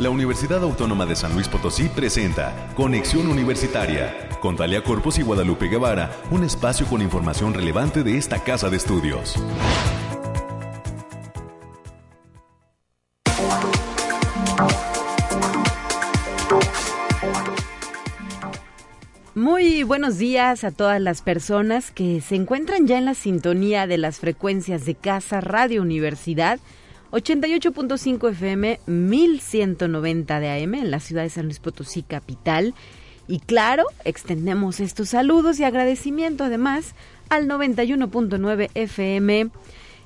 la Universidad Autónoma de San Luis Potosí presenta Conexión Universitaria con Talia Corpus y Guadalupe Guevara, un espacio con información relevante de esta casa de estudios. Muy buenos días a todas las personas que se encuentran ya en la sintonía de las frecuencias de Casa Radio Universidad 88.5 FM 1190 de AM en la ciudad de San Luis Potosí capital y claro, extendemos estos saludos y agradecimiento además al 91.9 FM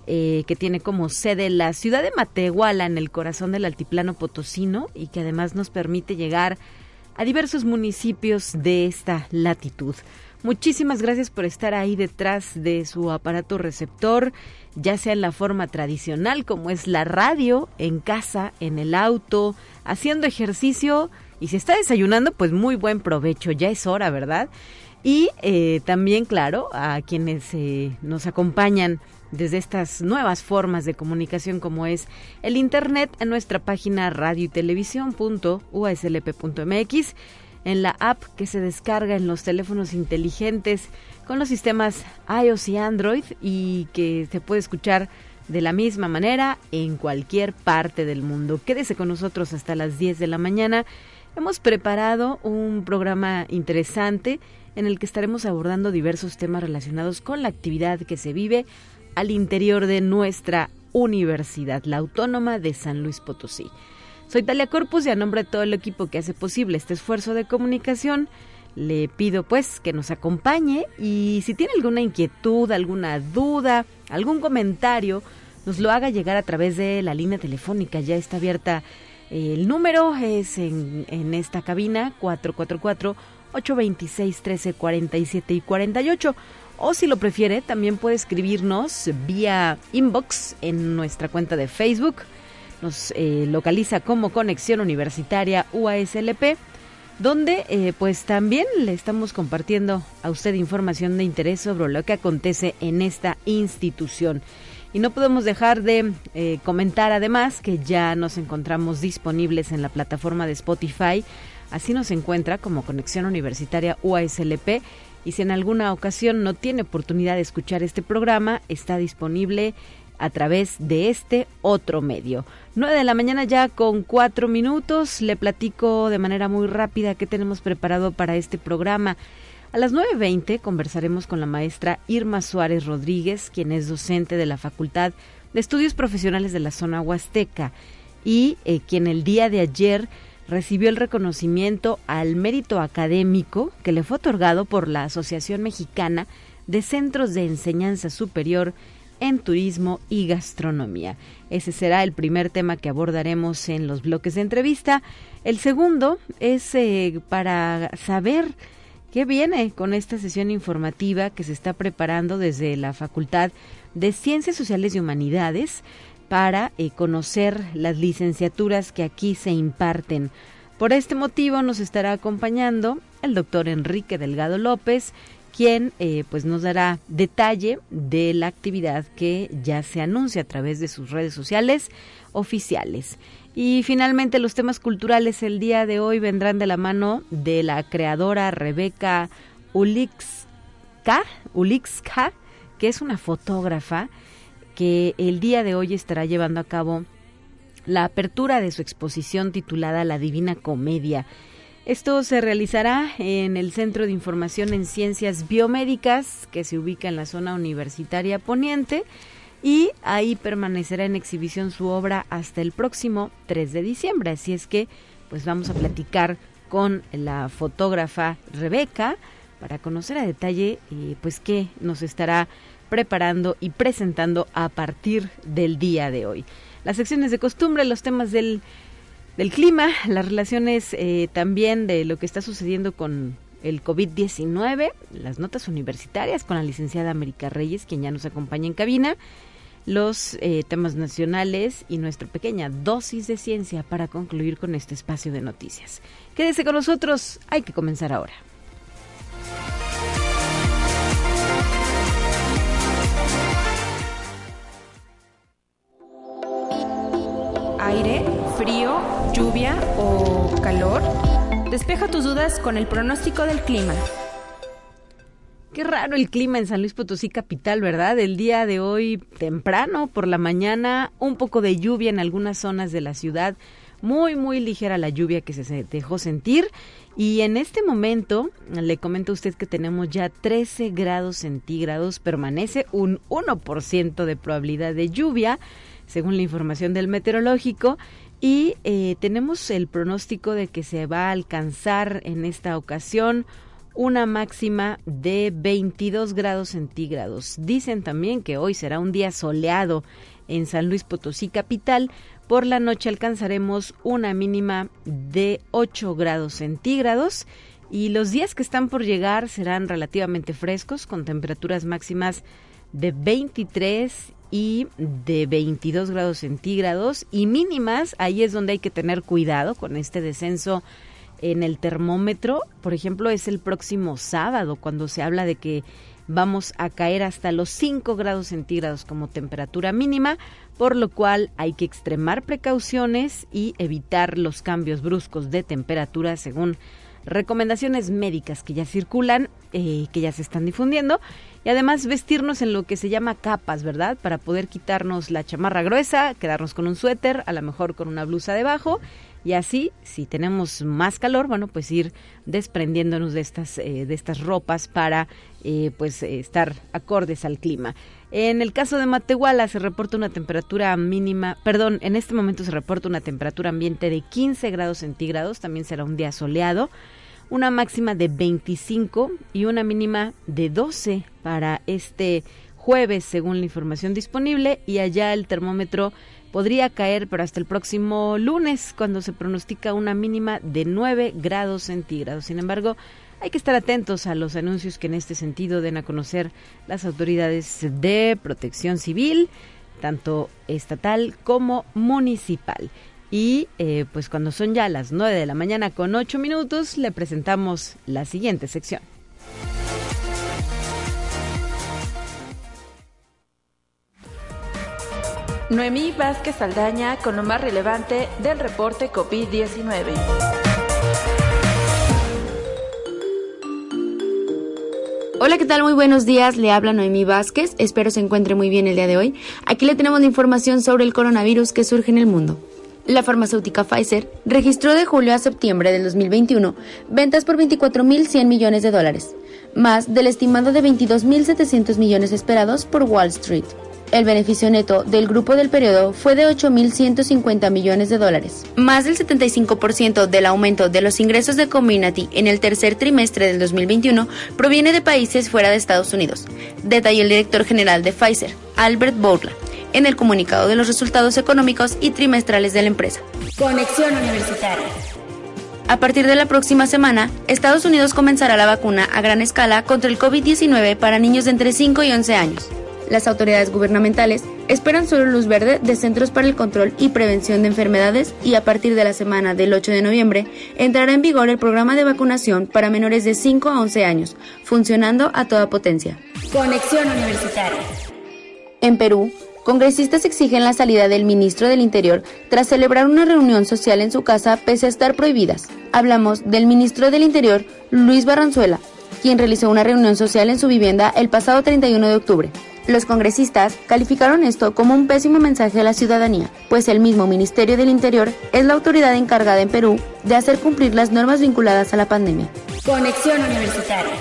eh, que tiene como sede la ciudad de Matehuala en el corazón del altiplano potosino y que además nos permite llegar a diversos municipios de esta latitud. Muchísimas gracias por estar ahí detrás de su aparato receptor, ya sea en la forma tradicional como es la radio, en casa, en el auto, haciendo ejercicio y si está desayunando, pues muy buen provecho, ya es hora, ¿verdad? Y eh, también, claro, a quienes eh, nos acompañan desde estas nuevas formas de comunicación como es el Internet en nuestra página radio y televisión.uslp.mx, en la app que se descarga en los teléfonos inteligentes con los sistemas iOS y Android y que se puede escuchar de la misma manera en cualquier parte del mundo. Quédese con nosotros hasta las 10 de la mañana. Hemos preparado un programa interesante en el que estaremos abordando diversos temas relacionados con la actividad que se vive al interior de nuestra universidad, la Autónoma de San Luis Potosí. Soy Talia Corpus y a nombre de todo el equipo que hace posible este esfuerzo de comunicación, le pido pues que nos acompañe y si tiene alguna inquietud, alguna duda, algún comentario, nos lo haga llegar a través de la línea telefónica. Ya está abierta el número, es en, en esta cabina 444 826 1347 y 48 o si lo prefiere, también puede escribirnos vía inbox en nuestra cuenta de Facebook. Nos eh, localiza como Conexión Universitaria UASLP, donde eh, pues también le estamos compartiendo a usted información de interés sobre lo que acontece en esta institución. Y no podemos dejar de eh, comentar además que ya nos encontramos disponibles en la plataforma de Spotify. Así nos encuentra como Conexión Universitaria UASLP y si en alguna ocasión no tiene oportunidad de escuchar este programa, está disponible a través de este otro medio. 9 de la mañana ya con cuatro minutos. Le platico de manera muy rápida qué tenemos preparado para este programa. A las 9.20 conversaremos con la maestra Irma Suárez Rodríguez, quien es docente de la Facultad de Estudios Profesionales de la Zona Huasteca y eh, quien el día de ayer recibió el reconocimiento al mérito académico que le fue otorgado por la Asociación Mexicana de Centros de Enseñanza Superior en Turismo y Gastronomía. Ese será el primer tema que abordaremos en los bloques de entrevista. El segundo es eh, para saber qué viene con esta sesión informativa que se está preparando desde la Facultad de Ciencias Sociales y Humanidades para eh, conocer las licenciaturas que aquí se imparten. Por este motivo nos estará acompañando el doctor Enrique Delgado López, quien eh, pues nos dará detalle de la actividad que ya se anuncia a través de sus redes sociales oficiales. Y finalmente los temas culturales el día de hoy vendrán de la mano de la creadora Rebeca Ulixka, Ulixka que es una fotógrafa que el día de hoy estará llevando a cabo la apertura de su exposición titulada La Divina Comedia. Esto se realizará en el Centro de Información en Ciencias Biomédicas, que se ubica en la zona universitaria poniente, y ahí permanecerá en exhibición su obra hasta el próximo 3 de diciembre. Así es que, pues vamos a platicar con la fotógrafa Rebeca para conocer a detalle, eh, pues qué nos estará preparando y presentando a partir del día de hoy. Las secciones de costumbre, los temas del, del clima, las relaciones eh, también de lo que está sucediendo con el COVID-19, las notas universitarias con la licenciada América Reyes, quien ya nos acompaña en cabina, los eh, temas nacionales y nuestra pequeña dosis de ciencia para concluir con este espacio de noticias. Quédese con nosotros, hay que comenzar ahora. aire frío, lluvia o calor? Despeja tus dudas con el pronóstico del clima. Qué raro el clima en San Luis Potosí capital, ¿verdad? El día de hoy temprano, por la mañana, un poco de lluvia en algunas zonas de la ciudad, muy, muy ligera la lluvia que se dejó sentir. Y en este momento, le comento a usted que tenemos ya 13 grados centígrados, permanece un 1% de probabilidad de lluvia, según la información del meteorológico. Y eh, tenemos el pronóstico de que se va a alcanzar en esta ocasión una máxima de 22 grados centígrados. Dicen también que hoy será un día soleado en San Luis Potosí capital. Por la noche alcanzaremos una mínima de 8 grados centígrados y los días que están por llegar serán relativamente frescos con temperaturas máximas de 23 y de 22 grados centígrados y mínimas, ahí es donde hay que tener cuidado con este descenso en el termómetro, por ejemplo, es el próximo sábado, cuando se habla de que vamos a caer hasta los 5 grados centígrados como temperatura mínima, por lo cual hay que extremar precauciones y evitar los cambios bruscos de temperatura según recomendaciones médicas que ya circulan, eh, que ya se están difundiendo, y además vestirnos en lo que se llama capas, ¿verdad? Para poder quitarnos la chamarra gruesa, quedarnos con un suéter, a lo mejor con una blusa debajo, y así, si tenemos más calor, bueno, pues ir desprendiéndonos de estas, eh, de estas ropas para eh, pues estar acordes al clima. En el caso de Matehuala se reporta una temperatura mínima, perdón, en este momento se reporta una temperatura ambiente de 15 grados centígrados, también será un día soleado, una máxima de 25 y una mínima de 12 para este jueves según la información disponible y allá el termómetro podría caer, pero hasta el próximo lunes, cuando se pronostica una mínima de 9 grados centígrados. Sin embargo, hay que estar atentos a los anuncios que en este sentido den a conocer las autoridades de protección civil, tanto estatal como municipal. Y eh, pues cuando son ya las 9 de la mañana con 8 minutos, le presentamos la siguiente sección. Noemí Vázquez Aldaña con lo más relevante del reporte COVID-19. Hola, ¿qué tal? Muy buenos días. Le habla Noemí Vázquez. Espero se encuentre muy bien el día de hoy. Aquí le tenemos la información sobre el coronavirus que surge en el mundo. La farmacéutica Pfizer registró de julio a septiembre del 2021 ventas por 24.100 millones de dólares, más del estimado de 22.700 millones esperados por Wall Street. El beneficio neto del grupo del periodo fue de 8.150 millones de dólares. Más del 75% del aumento de los ingresos de Community en el tercer trimestre del 2021 proviene de países fuera de Estados Unidos, detalló el director general de Pfizer, Albert Bourla, en el comunicado de los resultados económicos y trimestrales de la empresa. Conexión Universitaria. A partir de la próxima semana, Estados Unidos comenzará la vacuna a gran escala contra el COVID-19 para niños de entre 5 y 11 años. Las autoridades gubernamentales esperan solo luz verde de Centros para el Control y Prevención de Enfermedades y a partir de la semana del 8 de noviembre entrará en vigor el programa de vacunación para menores de 5 a 11 años, funcionando a toda potencia. Conexión Universitaria. En Perú, congresistas exigen la salida del ministro del Interior tras celebrar una reunión social en su casa pese a estar prohibidas. Hablamos del ministro del Interior, Luis Barranzuela, quien realizó una reunión social en su vivienda el pasado 31 de octubre. Los congresistas calificaron esto como un pésimo mensaje a la ciudadanía, pues el mismo Ministerio del Interior es la autoridad encargada en Perú de hacer cumplir las normas vinculadas a la pandemia. Conexión Universitaria.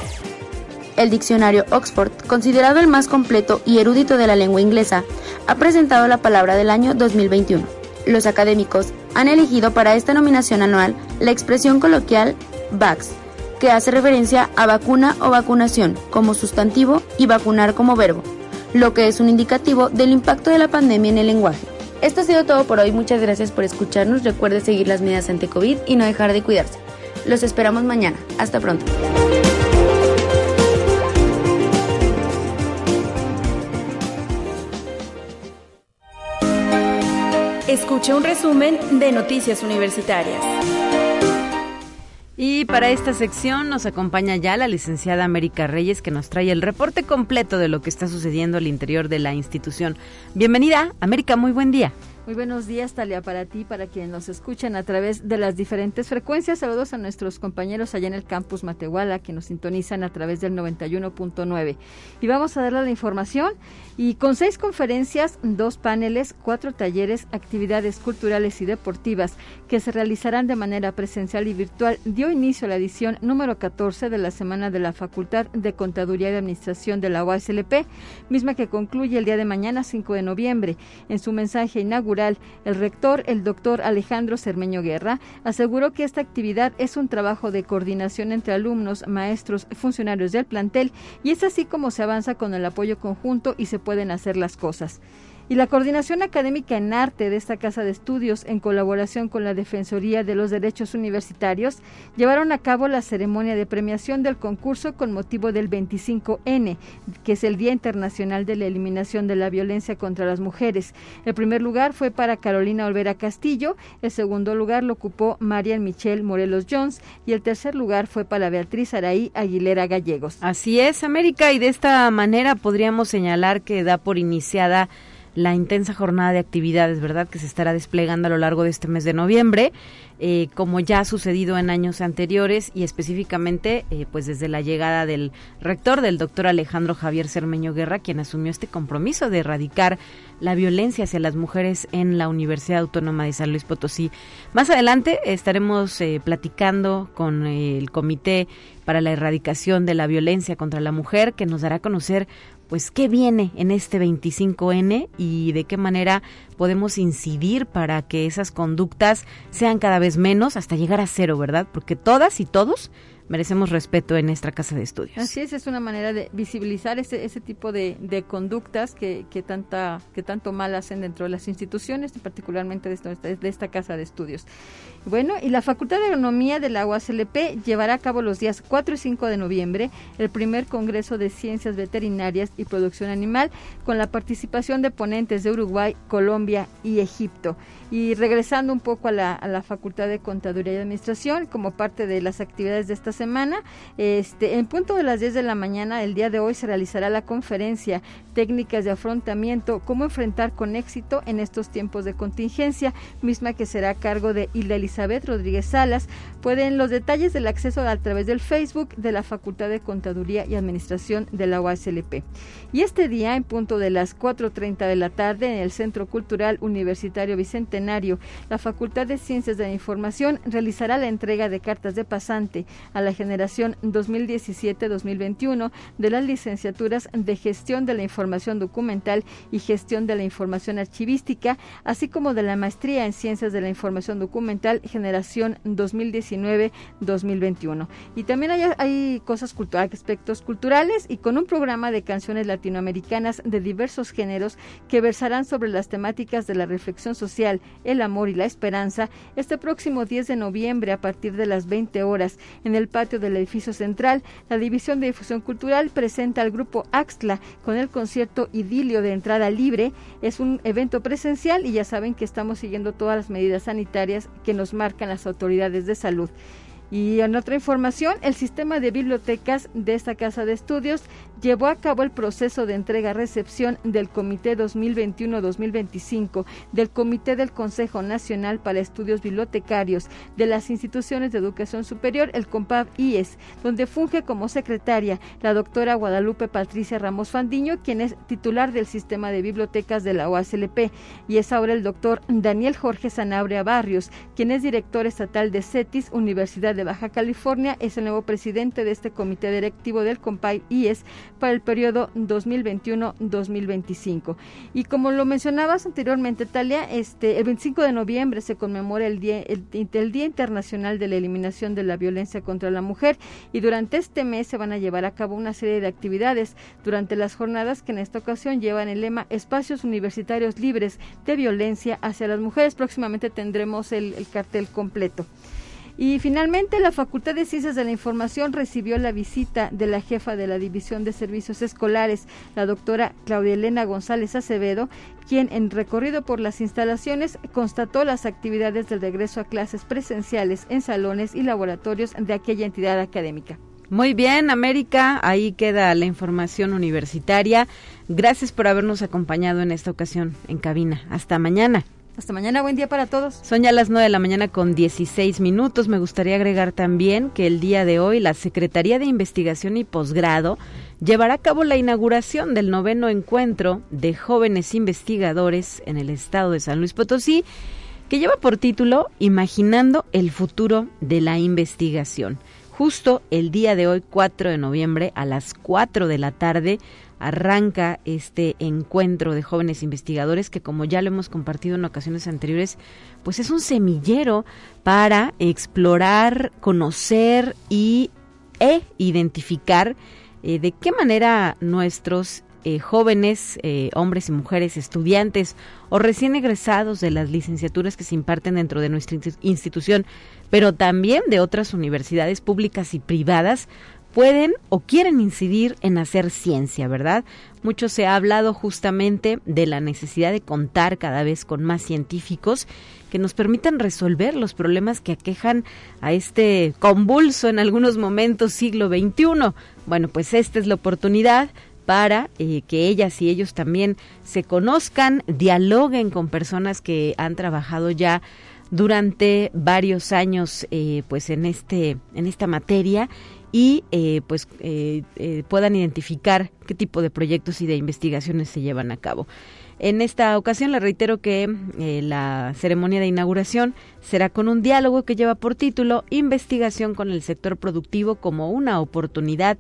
El diccionario Oxford, considerado el más completo y erudito de la lengua inglesa, ha presentado la palabra del año 2021. Los académicos han elegido para esta nominación anual la expresión coloquial VAX, que hace referencia a vacuna o vacunación como sustantivo y vacunar como verbo lo que es un indicativo del impacto de la pandemia en el lenguaje. Esto ha sido todo por hoy, muchas gracias por escucharnos, recuerde seguir las medidas ante COVID y no dejar de cuidarse. Los esperamos mañana, hasta pronto. Escuche un resumen de Noticias Universitarias. Y para esta sección nos acompaña ya la licenciada América Reyes que nos trae el reporte completo de lo que está sucediendo al interior de la institución. Bienvenida, América, muy buen día. Muy buenos días, Talia, para ti, para quienes nos escuchan a través de las diferentes frecuencias. Saludos a nuestros compañeros allá en el campus Matehuala, que nos sintonizan a través del 91.9. Y vamos a darle la información. Y con seis conferencias, dos paneles, cuatro talleres, actividades culturales y deportivas que se realizarán de manera presencial y virtual, dio inicio la edición número 14 de la Semana de la Facultad de Contaduría y Administración de la UASLP, misma que concluye el día de mañana, 5 de noviembre. En su mensaje inaugural, el rector, el doctor Alejandro Cermeño Guerra, aseguró que esta actividad es un trabajo de coordinación entre alumnos, maestros, funcionarios del plantel y es así como se avanza con el apoyo conjunto y se pueden hacer las cosas y la Coordinación Académica en Arte de esta Casa de Estudios, en colaboración con la Defensoría de los Derechos Universitarios, llevaron a cabo la ceremonia de premiación del concurso con motivo del 25N, que es el Día Internacional de la Eliminación de la Violencia contra las Mujeres. El primer lugar fue para Carolina Olvera Castillo, el segundo lugar lo ocupó Marian Michelle Morelos Jones y el tercer lugar fue para Beatriz Araí Aguilera Gallegos. Así es, América, y de esta manera podríamos señalar que da por iniciada la intensa jornada de actividades, ¿verdad?, que se estará desplegando a lo largo de este mes de noviembre, eh, como ya ha sucedido en años anteriores y específicamente, eh, pues desde la llegada del rector, del doctor Alejandro Javier Cermeño Guerra, quien asumió este compromiso de erradicar la violencia hacia las mujeres en la Universidad Autónoma de San Luis Potosí. Más adelante estaremos eh, platicando con el Comité para la Erradicación de la Violencia contra la Mujer, que nos dará a conocer pues qué viene en este 25N y de qué manera podemos incidir para que esas conductas sean cada vez menos hasta llegar a cero, ¿verdad? Porque todas y todos merecemos respeto en nuestra casa de estudios. Así es, es una manera de visibilizar ese, ese tipo de, de conductas que, que, tanta, que tanto mal hacen dentro de las instituciones, particularmente de esta, de esta casa de estudios. Bueno, y la Facultad de Agronomía de la UASLP llevará a cabo los días 4 y 5 de noviembre el primer Congreso de Ciencias Veterinarias y Producción Animal con la participación de ponentes de Uruguay, Colombia y Egipto. Y regresando un poco a la, Facultad de Contaduría y Administración, como parte de las actividades de esta semana, este, en punto de las 10 de la mañana, el día de hoy se realizará la conferencia Técnicas de Afrontamiento, cómo enfrentar con éxito en estos tiempos de contingencia, misma que será a cargo de Hilda Rodríguez Salas. Pueden los detalles del acceso a través del Facebook de la Facultad de Contaduría y Administración de la UASLP. Y este día, en punto de las 4.30 de la tarde, en el Centro Cultural Universitario Bicentenario, la Facultad de Ciencias de la Información realizará la entrega de cartas de pasante a la generación 2017-2021 de las licenciaturas de Gestión de la Información Documental y Gestión de la Información Archivística, así como de la Maestría en Ciencias de la Información Documental generación 2019-2021. Y también hay, hay cosas culturales, aspectos culturales y con un programa de canciones latinoamericanas de diversos géneros que versarán sobre las temáticas de la reflexión social, el amor y la esperanza este próximo 10 de noviembre a partir de las 20 horas en el patio del edificio central. La División de Difusión Cultural presenta al grupo Axtla con el concierto Idilio de entrada libre. Es un evento presencial y ya saben que estamos siguiendo todas las medidas sanitarias que nos marcan las autoridades de salud. Y en otra información, el sistema de bibliotecas de esta casa de estudios llevó a cabo el proceso de entrega-recepción del Comité 2021-2025, del Comité del Consejo Nacional para Estudios Bibliotecarios de las instituciones de educación superior, el COMPAB-IES, donde funge como secretaria la doctora Guadalupe Patricia Ramos Fandiño, quien es titular del sistema de bibliotecas de la OASLP, y es ahora el doctor Daniel Jorge Sanabria Barrios, quien es director estatal de CETIS, Universidad de Baja California. Es el nuevo presidente de este comité directivo del COMPAI IES para el periodo 2021-2025. Y como lo mencionabas anteriormente, Talia, este, el 25 de noviembre se conmemora el Día, el, Día Internacional de la Eliminación de la Violencia contra la Mujer y durante este mes se van a llevar a cabo una serie de actividades durante las jornadas que en esta ocasión llevan el lema Espacios Universitarios Libres de Violencia hacia las Mujeres. Próximamente tendremos el cartel completo. Y finalmente, la Facultad de Ciencias de la Información recibió la visita de la jefa de la División de Servicios Escolares, la doctora Claudia Elena González Acevedo, quien en recorrido por las instalaciones constató las actividades del regreso a clases presenciales en salones y laboratorios de aquella entidad académica. Muy bien, América, ahí queda la información universitaria. Gracias por habernos acompañado en esta ocasión en cabina. Hasta mañana. Hasta mañana, buen día para todos. Son ya las 9 de la mañana con 16 minutos. Me gustaría agregar también que el día de hoy la Secretaría de Investigación y Posgrado llevará a cabo la inauguración del noveno encuentro de jóvenes investigadores en el estado de San Luis Potosí, que lleva por título Imaginando el futuro de la investigación. Justo el día de hoy, 4 de noviembre, a las 4 de la tarde, arranca este encuentro de jóvenes investigadores que como ya lo hemos compartido en ocasiones anteriores, pues es un semillero para explorar, conocer y e identificar eh, de qué manera nuestros eh, jóvenes, eh, hombres y mujeres, estudiantes o recién egresados de las licenciaturas que se imparten dentro de nuestra institución, pero también de otras universidades públicas y privadas, pueden o quieren incidir en hacer ciencia, ¿verdad? Mucho se ha hablado justamente de la necesidad de contar cada vez con más científicos que nos permitan resolver los problemas que aquejan a este convulso en algunos momentos siglo XXI. Bueno, pues esta es la oportunidad para eh, que ellas y ellos también se conozcan, dialoguen con personas que han trabajado ya durante varios años eh, pues en este en esta materia y eh, pues eh, eh, puedan identificar qué tipo de proyectos y de investigaciones se llevan a cabo. En esta ocasión le reitero que la ceremonia de inauguración será con un diálogo que lleva por título Investigación con el sector productivo como una oportunidad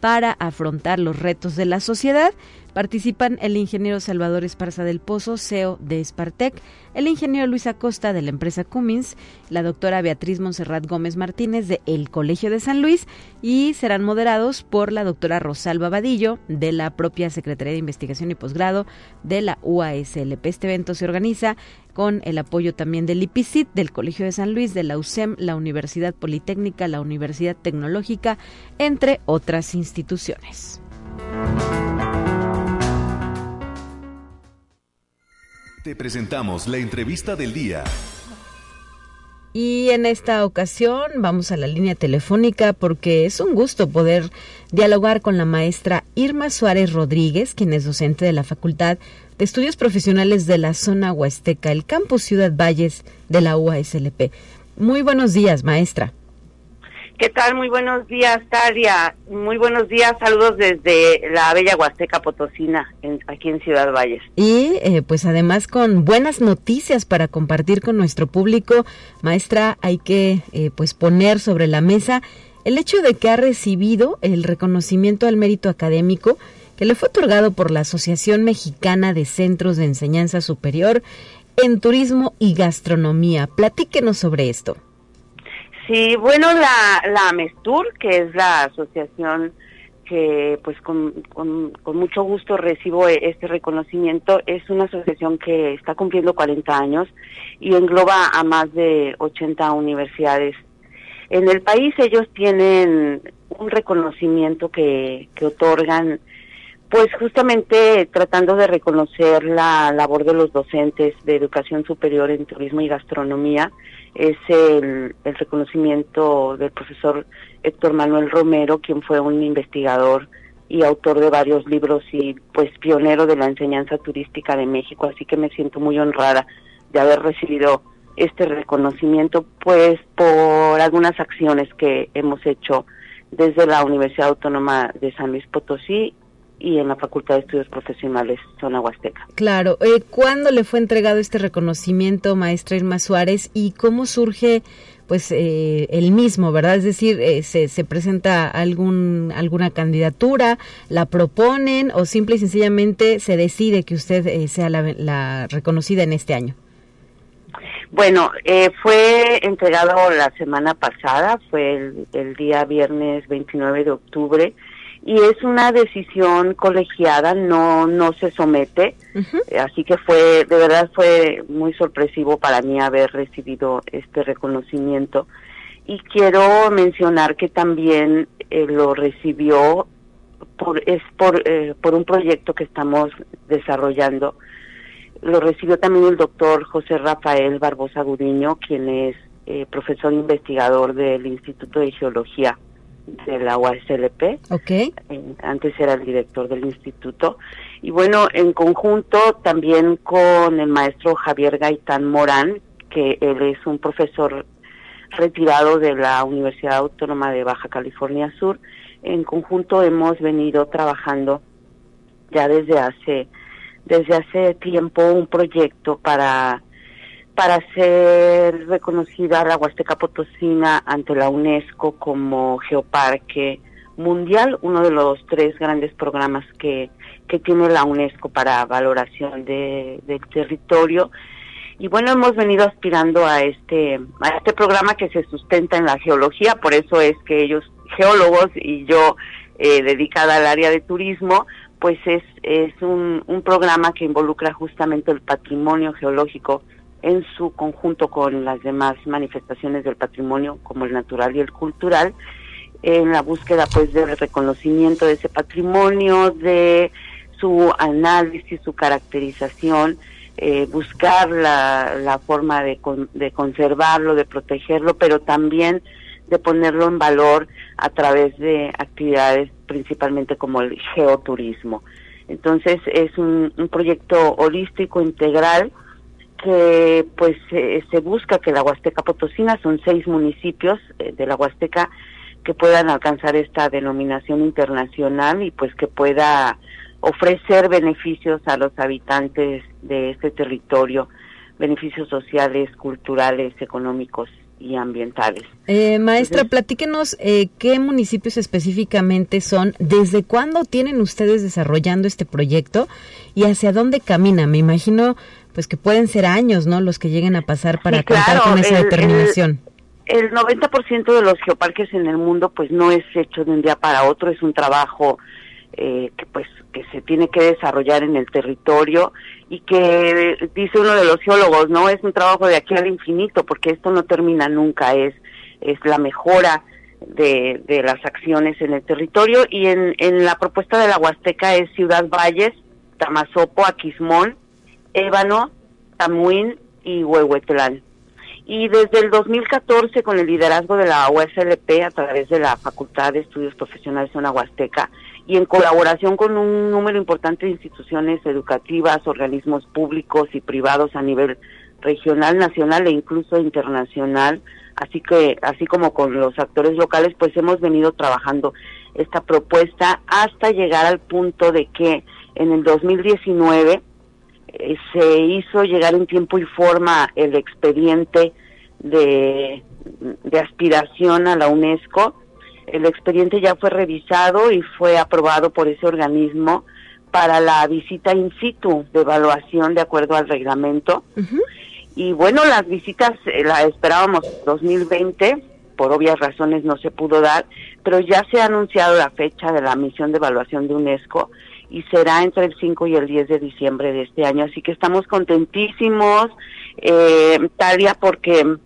para afrontar los retos de la sociedad Participan el ingeniero Salvador Esparza del Pozo, CEO de Spartec, el ingeniero Luis Acosta de la empresa Cummins, la doctora Beatriz Monserrat Gómez Martínez de El Colegio de San Luis y serán moderados por la doctora Rosalba Vadillo de la propia Secretaría de Investigación y Posgrado de la UASLP. Este evento se organiza con el apoyo también del IPICIT, del Colegio de San Luis, de la USEM, la Universidad Politécnica, la Universidad Tecnológica, entre otras instituciones. Te presentamos la entrevista del día. Y en esta ocasión vamos a la línea telefónica porque es un gusto poder dialogar con la maestra Irma Suárez Rodríguez, quien es docente de la Facultad de Estudios Profesionales de la Zona Huasteca, el campus Ciudad Valles de la UASLP. Muy buenos días, maestra. ¿Qué tal? Muy buenos días, Talia. Muy buenos días. Saludos desde la bella Huasteca Potosina, aquí en Ciudad Valles. Y eh, pues además con buenas noticias para compartir con nuestro público. Maestra, hay que eh, pues poner sobre la mesa el hecho de que ha recibido el reconocimiento al mérito académico que le fue otorgado por la Asociación Mexicana de Centros de Enseñanza Superior en Turismo y Gastronomía. Platíquenos sobre esto. Sí, bueno, la, la AMESTUR, que es la asociación que pues con, con, mucho gusto recibo e, este reconocimiento, es una asociación que está cumpliendo 40 años y engloba a más de 80 universidades. En el país ellos tienen un reconocimiento que, que otorgan pues justamente tratando de reconocer la labor de los docentes de educación superior en turismo y gastronomía es el, reconocimiento del profesor Héctor Manuel Romero, quien fue un investigador y autor de varios libros y pues pionero de la enseñanza turística de México, así que me siento muy honrada de haber recibido este reconocimiento pues por algunas acciones que hemos hecho desde la Universidad Autónoma de San Luis Potosí y en la Facultad de Estudios Profesionales Zona Huasteca. Claro, eh, ¿cuándo le fue entregado este reconocimiento, maestra Irma Suárez, y cómo surge pues eh, el mismo, ¿verdad? Es decir, eh, se, se, presenta algún alguna candidatura, la proponen o simple y sencillamente se decide que usted eh, sea la, la, reconocida en este año. Bueno, fue entregado la semana pasada, fue el, el día viernes 29 de octubre y es una decisión colegiada, no no se somete, así que fue de verdad fue muy sorpresivo para mí haber recibido este reconocimiento. Y quiero mencionar que también eh, lo recibió por es por eh, por un proyecto que estamos desarrollando. Lo recibió también el doctor José Rafael Barbosa Gudiño quien es eh, profesor investigador del Instituto de Geología de la UASLP. Okay. antes era el director del instituto. Y bueno, en conjunto también con el maestro Javier Gaitán Morán, que él es un profesor retirado de la Universidad Autónoma de Baja California Sur. En conjunto hemos venido trabajando ya desde hace desde hace tiempo un proyecto para para ser reconocida la Huasteca Potosina ante la UNESCO como geoparque mundial, uno de los tres grandes programas que, que tiene la UNESCO para valoración de, del territorio. Y bueno, hemos venido aspirando a este, a este programa que se sustenta en la geología, por eso es que ellos, geólogos y yo eh, dedicada al área de turismo, pues es, es un, un programa que involucra justamente el patrimonio geológico en su conjunto con las demás manifestaciones del patrimonio como el natural y el cultural en la búsqueda pues del reconocimiento de ese patrimonio de su análisis su caracterización eh, buscar la, la forma de, de conservarlo de protegerlo pero también de ponerlo en valor a través de actividades principalmente como el geoturismo. Entonces es un, un proyecto holístico integral que pues se busca que la Huasteca Potosina, son seis municipios eh, de la Huasteca que puedan alcanzar esta denominación internacional y pues que pueda ofrecer beneficios a los habitantes de este territorio, beneficios sociales, culturales, económicos y ambientales. Eh, maestra, platíquenos eh, qué municipios específicamente son, desde cuándo tienen ustedes desarrollando este proyecto y hacia dónde camina. Me imagino pues que pueden ser años, ¿no? Los que lleguen a pasar para contar con esa determinación. El, 90% de los geoparques en el mundo pues no es hecho de un día para otro, es un trabajo eh, que pues que se tiene que desarrollar en el territorio y que dice uno de los geólogos, no es un trabajo de aquí al infinito porque esto no termina nunca, es es la mejora de, de las acciones en el territorio y en, en la propuesta de la Huasteca es Ciudad Valles, Tamazopo, Aquismón, Ébano, Tamuín y Huehuetlán. Y desde el 2014, con el liderazgo de la USLP a través de la Facultad de Estudios Profesionales Zona Huasteca y en colaboración con un número importante de instituciones educativas, organismos públicos y privados a nivel regional, nacional e incluso internacional, así que así como con los actores locales, pues hemos venido trabajando esta propuesta hasta llegar al punto de que en el 2019 eh, se hizo llegar en tiempo y forma el expediente de, de aspiración a la UNESCO. El expediente ya fue revisado y fue aprobado por ese organismo para la visita in situ de evaluación de acuerdo al reglamento. Y bueno, las visitas eh, las esperábamos 2020, por obvias razones no se pudo dar, pero ya se ha anunciado la fecha de la misión de evaluación de UNESCO y será entre el 5 y el 10 de diciembre de este año. Así que estamos contentísimos, eh, Talia, porque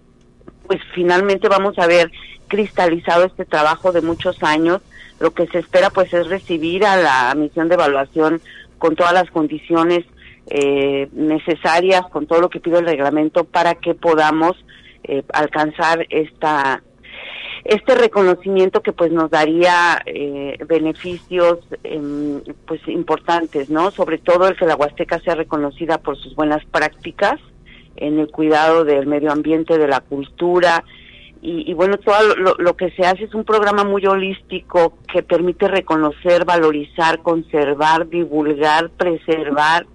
pues finalmente vamos a ver cristalizado este trabajo de muchos años. Lo que se espera pues es recibir a la misión de evaluación con todas las condiciones eh, necesarias, con todo lo que pide el reglamento para que podamos eh, alcanzar esta este reconocimiento que pues nos daría eh, beneficios em, pues importantes, ¿no? Sobre todo el que la Huasteca sea reconocida por sus buenas prácticas en el cuidado del medio ambiente, de la cultura y, bueno, todo lo, lo, que se hace es un programa muy holístico que permite reconocer, valorizar, conservar, divulgar, preservar,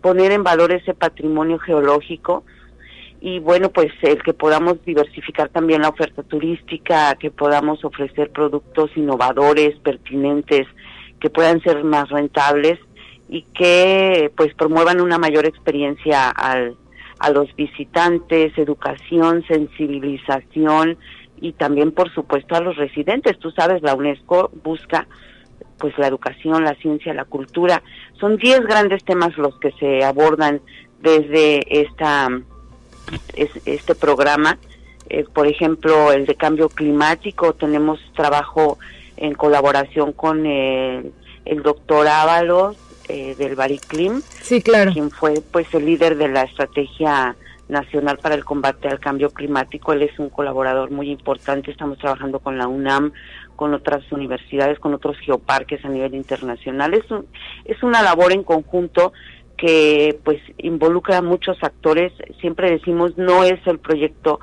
poner en valor ese patrimonio geológico y bueno, pues el que podamos diversificar también la oferta turística, que podamos ofrecer productos innovadores, pertinentes, que puedan ser más rentables y que pues promuevan una mayor experiencia al, a los visitantes, educación, sensibilización y también por supuesto a los residentes. Tú sabes, la UNESCO busca pues la educación, la ciencia, la cultura. Son 10 grandes temas los que se abordan desde esta es, este programa. Eh, por ejemplo, el de cambio climático, tenemos trabajo en colaboración con el, el doctor Ábalos eh, del Bariclim, sí, claro. quien fue pues el líder de la estrategia Nacional para el Combate al Cambio Climático. Él es un colaborador muy importante. Estamos trabajando con la UNAM, con otras universidades, con otros geoparques a nivel internacional. Es, es una labor en conjunto que pues involucra a muchos actores. Siempre decimos no es el proyecto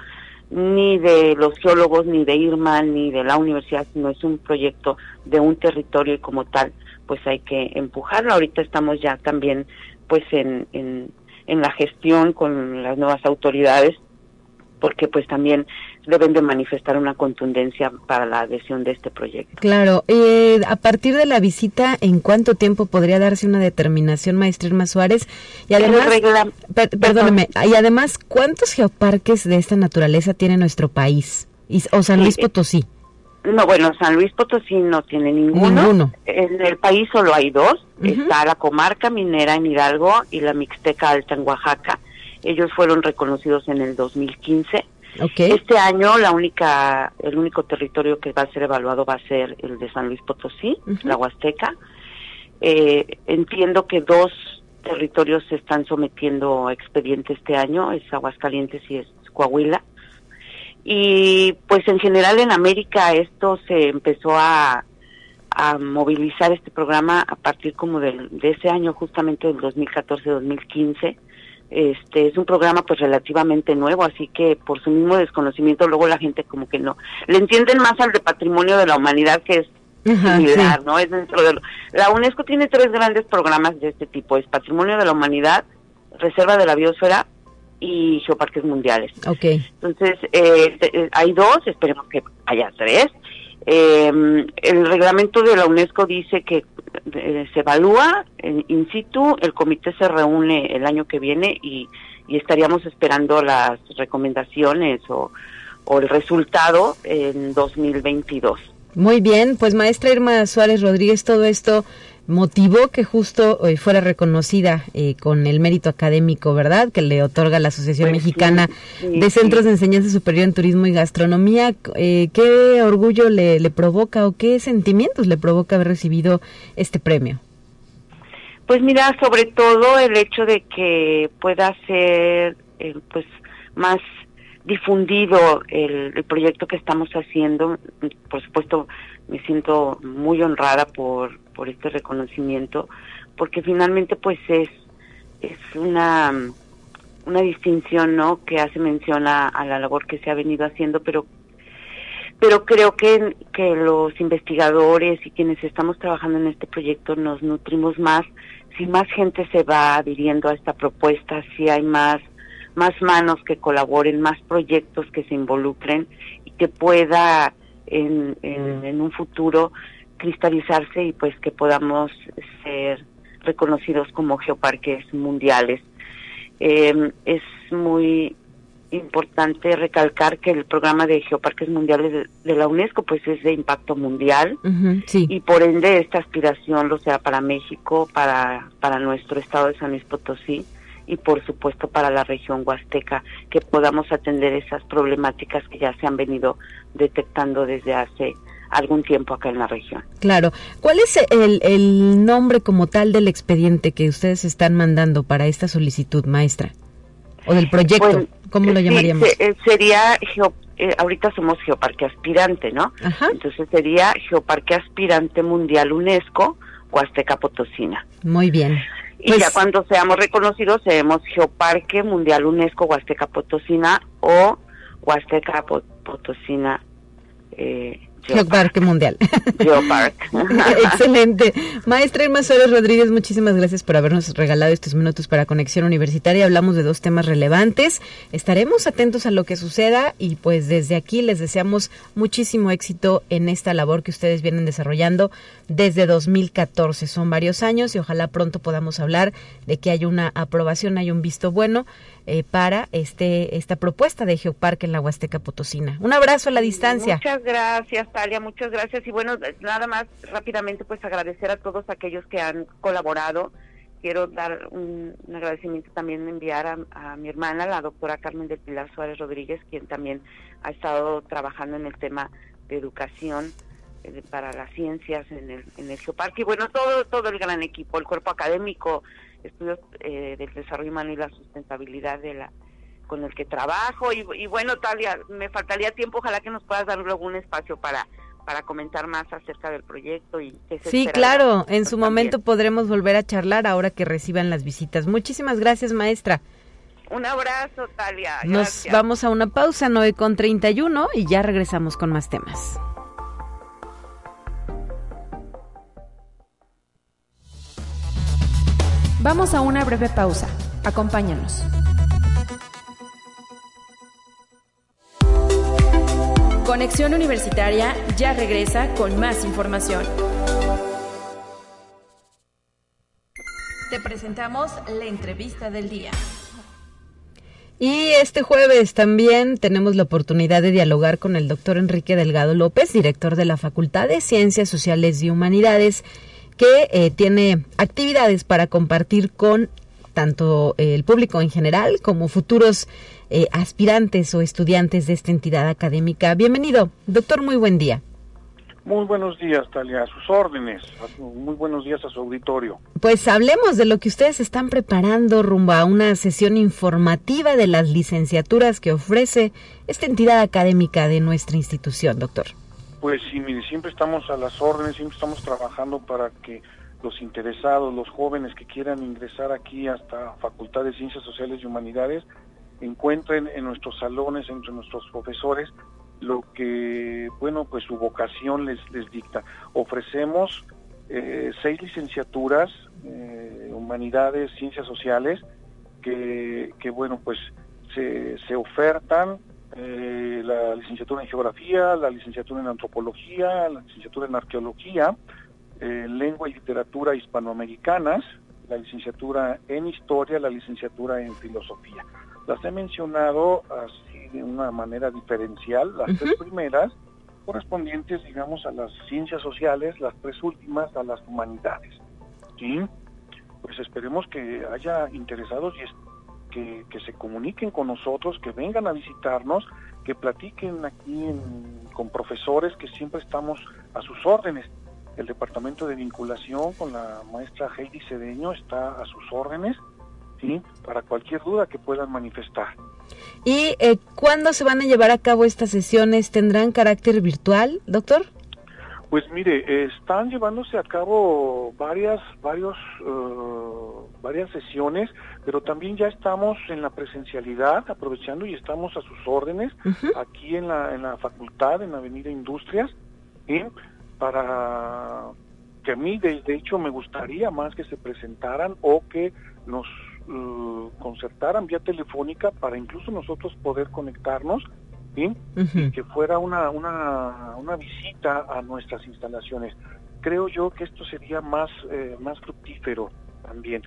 ni de los geólogos, ni de Irma, ni de la universidad, sino es un proyecto de un territorio y como tal, pues hay que empujarlo. Ahorita estamos ya también pues en, en, en la gestión con las nuevas autoridades porque pues también deben de manifestar una contundencia para la adhesión de este proyecto. Claro, eh, a partir de la visita, ¿en cuánto tiempo podría darse una determinación, maestra Irma Suárez? Y además, perdóneme, y además, ¿cuántos geoparques de esta naturaleza tiene nuestro país? o San Luis Potosí. No, bueno, San Luis Potosí no tiene ninguno. En el país solo hay dos. Está la comarca minera en Hidalgo y la Mixteca Alta en Oaxaca. Ellos fueron reconocidos en el 2015. Este año la única, el único territorio que va a ser evaluado va a ser el de San Luis Potosí, la Huasteca. Eh, entiendo que dos territorios se están sometiendo a expediente este año, es Aguascalientes y es Coahuila. Y pues en general en América esto se empezó a, a movilizar este programa a partir como de, de ese año, justamente del 2014-2015 este es un programa pues relativamente nuevo, así que por su mismo desconocimiento luego la gente como que no le entienden más al de patrimonio de la humanidad que es similar, ¿no? Es dentro de la UNESCO tiene tres grandes programas de este tipo, es Patrimonio de la Humanidad, Reserva de la Biosfera y Geoparques Mundiales. Okay. Entonces, eh, eh, hay dos, esperemos que haya tres. Eh, el reglamento de la UNESCO dice que eh, se evalúa in situ, el comité se reúne el año que viene y, estaríamos esperando las recomendaciones o, o el resultado en 2022. Muy bien, pues maestra Irma Suárez Rodríguez, todo esto motivó que justo hoy fuera reconocida eh, con el mérito académico, ¿verdad? Que le otorga la Asociación pues Mexicana de Centros de Enseñanza Superior en Turismo y Gastronomía. Eh, ¿Qué orgullo le, le provoca o qué sentimientos le provoca haber recibido este premio? Pues mira, sobre todo el hecho de que pueda ser eh, pues más difundido el, el, proyecto que estamos haciendo. Por supuesto, me siento muy honrada por, por este reconocimiento, porque finalmente pues es, es una, una distinción, ¿no? Que hace mención a, la labor que se ha venido haciendo, pero pero creo que, que los investigadores y quienes estamos trabajando en este proyecto nos nutrimos más si más gente se va adhiriendo a esta propuesta, si hay más más manos que colaboren, más proyectos que se involucren y que pueda en, en, un futuro cristalizarse y pues que podamos ser reconocidos como geoparques mundiales. Em, es muy importante recalcar que el programa de geoparques mundiales de, la UNESCO pues es de impacto mundial y por ende esta aspiración lo sea para México, para, para nuestro estado de San Luis Potosí y por supuesto para la región huasteca, que podamos atender esas problemáticas que ya se han venido detectando desde hace algún tiempo acá en la región. Claro. ¿Cuál es el, el nombre como tal del expediente que ustedes están mandando para esta solicitud, maestra? ¿O del proyecto? ¿Cómo lo llamaríamos? Eh, sería, eh, ahorita somos Geoparque Aspirante, ¿no? Entonces sería Geoparque Aspirante Mundial UNESCO, Huasteca Potosina. Muy bien. Y ya pues cuando seamos reconocidos, seremos Geoparque Mundial UNESCO Huasteca Potosina o Huasteca Potosina eh, Geoparque Mundial. Geoparque. Excelente. Maestra Irma Suárez Rodríguez, muchísimas gracias por habernos regalado estos minutos para Conexión Universitaria. Hablamos de dos temas relevantes. Estaremos atentos a lo que suceda y pues desde aquí les deseamos muchísimo éxito en esta labor que ustedes vienen desarrollando desde 2014. Son varios años y ojalá pronto podamos hablar de que hay una aprobación, hay un visto bueno eh, para este esta propuesta de Geoparque en la Huasteca Potosina. Un abrazo a la distancia. Muchas gracias, Talia, muchas gracias. Y bueno, nada más rápidamente pues agradecer a todos aquellos que han colaborado. Quiero dar un, agradecimiento también, enviar a, mi hermana, la doctora Carmen del Pilar Suárez Rodríguez, quien también ha estado trabajando en el tema de educación eh, para las ciencias en el, en el Geoparque. Y bueno, todo, todo el gran equipo, el cuerpo académico, estudios eh, del desarrollo humano y la sustentabilidad de la con el que trabajo y, y bueno, Talia, me faltaría tiempo, ojalá que nos puedas dar algún espacio para para comentar más acerca del proyecto y Sí, claro, en su momento podremos volver a charlar ahora que reciban las visitas. Muchísimas gracias, maestra. Un abrazo, Talia. Nos vamos a una pausa, 9 con 31 y ya regresamos con más temas. Vamos a una breve pausa. Acompáñanos. Conexión Universitaria ya regresa con más información. Te presentamos la entrevista del día. Y este jueves también tenemos la oportunidad de dialogar con el doctor Enrique Delgado López, director de la Facultad de Ciencias Sociales y Humanidades, que eh, tiene actividades para compartir con tanto el público en general como futuros eh, aspirantes o estudiantes de esta entidad académica. Bienvenido, doctor, muy buen día. Muy buenos días, Talia, a sus órdenes. Muy buenos días a su auditorio. Pues hablemos de lo que ustedes están preparando rumbo a una sesión informativa de las licenciaturas que ofrece esta entidad académica de nuestra institución, doctor. Pues sí, mire, siempre estamos a las órdenes, siempre estamos trabajando para que los interesados, los jóvenes que quieran ingresar aquí hasta Facultad de Ciencias Sociales y Humanidades, encuentren en nuestros salones, entre nuestros profesores, lo que, bueno, pues su vocación les, dicta. Ofrecemos eh, seis licenciaturas, eh, humanidades, ciencias sociales, que, que bueno, pues se, se ofertan eh, la licenciatura en geografía, la licenciatura en antropología, la licenciatura en arqueología, lengua y literatura hispanoamericanas, la licenciatura en historia, la licenciatura en filosofía. Las he mencionado así de una manera diferencial, las tres primeras correspondientes, digamos, a las ciencias sociales, las tres últimas a las humanidades. ¿sí? Pues esperemos que haya interesados y que, se comuniquen con nosotros, que vengan a visitarnos, que platiquen aquí con profesores que siempre estamos a sus órdenes. El departamento de vinculación con la maestra Heidi Cedeño está a sus órdenes para cualquier duda que puedan manifestar. ¿Y eh, cuándo se van a llevar a cabo estas sesiones? ¿Tendrán carácter virtual, doctor? Pues mire, están llevándose a cabo varias, varios, uh, varias sesiones, pero también ya estamos en la presencialidad, aprovechando y estamos a sus órdenes aquí en la, en la facultad, en la Avenida Industrias, para que a mí de, de, hecho me gustaría más que se presentaran o que nos uh, concertaran vía telefónica para incluso nosotros poder conectarnos y que fuera una, una, una visita a nuestras instalaciones. Creo yo que esto sería más, eh, más fructífero también.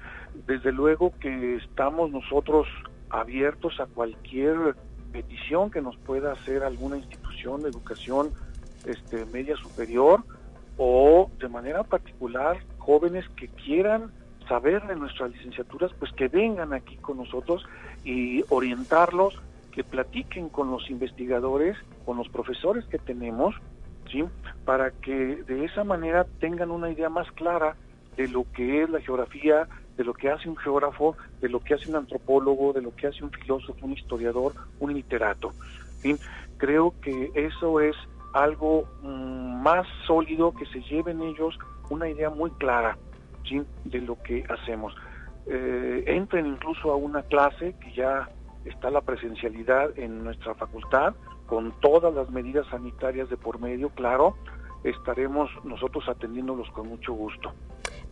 Desde luego que estamos nosotros abiertos a cualquier petición que nos pueda hacer alguna institución de educación este, media superior o de manera particular jóvenes que quieran saber de nuestras licenciaturas, pues que vengan aquí con nosotros y orientarlos, que platiquen con los investigadores, con los profesores que tenemos, ¿sí? para que de esa manera tengan una idea más clara de lo que es la geografía, de lo que hace un geógrafo, de lo que hace un antropólogo, de lo que hace un filósofo, un historiador, un literato. ¿sí? Creo que eso es algo mm, más sólido, que se lleven ellos una idea muy clara de lo que hacemos. Eh, entren incluso a una clase que ya está la presencialidad en nuestra facultad, con todas las medidas sanitarias de por medio, claro, estaremos nosotros atendiéndolos con mucho gusto.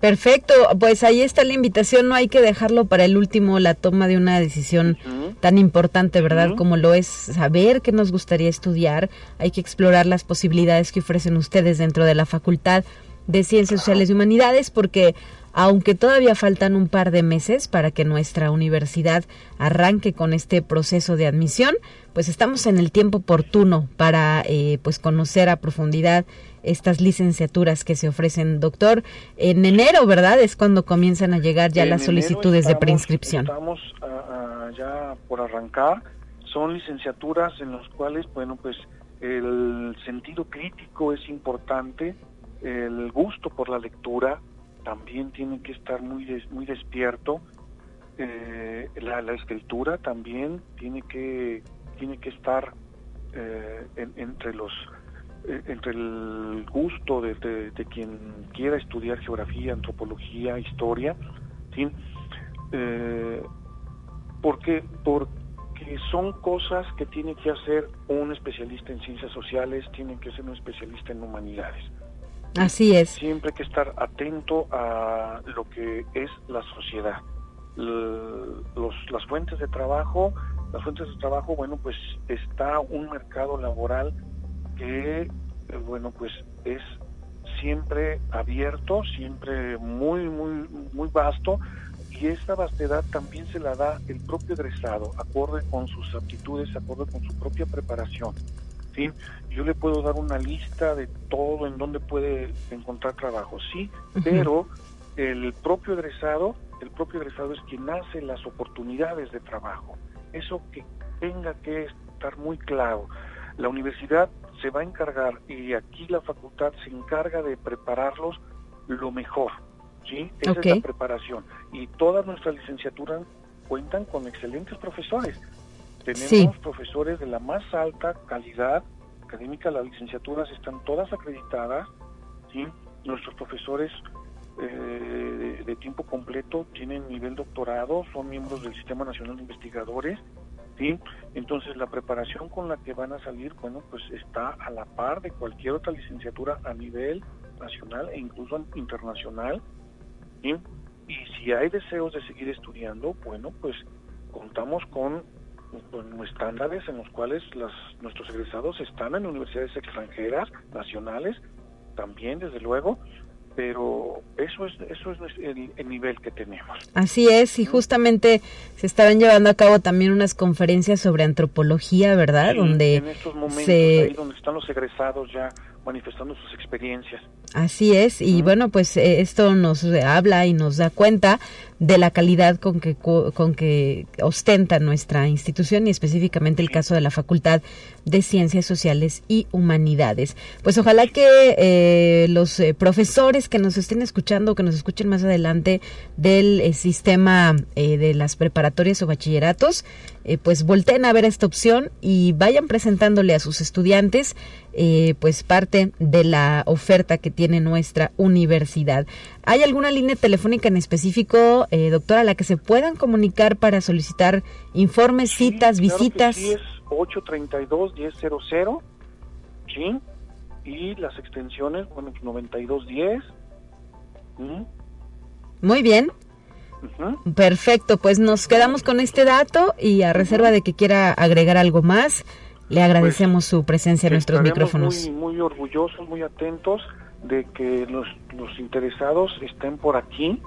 Perfecto, pues ahí está la invitación, no hay que dejarlo para el último, la toma de una decisión tan importante, ¿verdad? Como lo es saber qué nos gustaría estudiar, hay que explorar las posibilidades que ofrecen ustedes dentro de la facultad de Ciencias Sociales y Humanidades porque aunque todavía faltan un par de meses para que nuestra universidad arranque con este proceso de admisión, pues estamos en el tiempo oportuno para eh, pues conocer a profundidad estas licenciaturas que se ofrecen, doctor. En enero, ¿verdad? Es cuando comienzan a llegar ya las solicitudes de preinscripción. Estamos ya por arrancar. Son licenciaturas en las cuales, bueno, pues el sentido crítico es importante, el gusto por la lectura también tiene que estar muy, muy despierto eh, la, escritura también tiene que tiene que estar eh, entre los eh, entre el gusto de, de, quien quiera estudiar geografía, antropología, historia, ¿sí? porque porque son cosas que tiene que hacer un especialista en ciencias sociales, tiene que ser un especialista en humanidades. Así es. Siempre hay que estar atento a lo que es la sociedad los, las fuentes de trabajo, las fuentes de trabajo, bueno, pues está un mercado laboral que, eh, bueno, pues es siempre abierto, siempre muy, muy, muy vasto, y esta vastedad también se la da el propio egresado, acorde con sus aptitudes, acorde con su propia preparación. Yo le puedo dar una lista de todo en donde puede encontrar trabajo, sí, pero el propio egresado el propio egresado es quien hace las oportunidades de trabajo. Eso que tenga que estar muy claro. La universidad se va a encargar y aquí la facultad se encarga de prepararlos lo mejor. ¿sí? Esa es la preparación. Y todas nuestras licenciaturas cuentan con excelentes profesores. Tenemos profesores de la más alta calidad académica, las licenciaturas están todas acreditadas, ¿sí? nuestros profesores eh, de, tiempo completo, tienen nivel doctorado, son miembros del Sistema Nacional de Investigadores, ¿sí? Entonces la preparación con la que van a salir, bueno, pues está a la par de cualquier otra licenciatura a nivel nacional e incluso internacional, Y si hay deseos de seguir estudiando, bueno, pues contamos con, con estándares en los cuales las, nuestros egresados están en universidades extranjeras, nacionales, también desde luego, pero eso es eso es el, nivel que tenemos. Así es, y justamente se estaban llevando a cabo también unas conferencias sobre antropología, ¿verdad? donde en estos momentos ahí donde están los egresados ya manifestando sus experiencias. Así es, y bueno, pues eh, esto nos habla y nos da cuenta de la calidad con que, con que ostenta nuestra institución y específicamente el caso de la Facultad de Ciencias Sociales y Humanidades. Pues ojalá que eh, los eh, profesores que nos estén escuchando, que nos escuchen más adelante del sistema de las preparatorias o bachilleratos, pues volteen a ver esta opción y vayan presentándole a sus estudiantes pues parte de la oferta que tiene nuestra universidad. ¿Hay alguna línea telefónica en específico, eh, doctora, a la que se puedan comunicar para solicitar informes, citas, visitas? sí, es 832-1000, ¿sí? Y las extensiones, bueno, 9210. Muy bien. Perfecto, pues nos quedamos con este dato y a reserva de que quiera agregar algo más, le agradecemos su presencia en nuestros micrófonos. Muy, muy orgullosos, muy atentos de que los, los interesados estén por aquí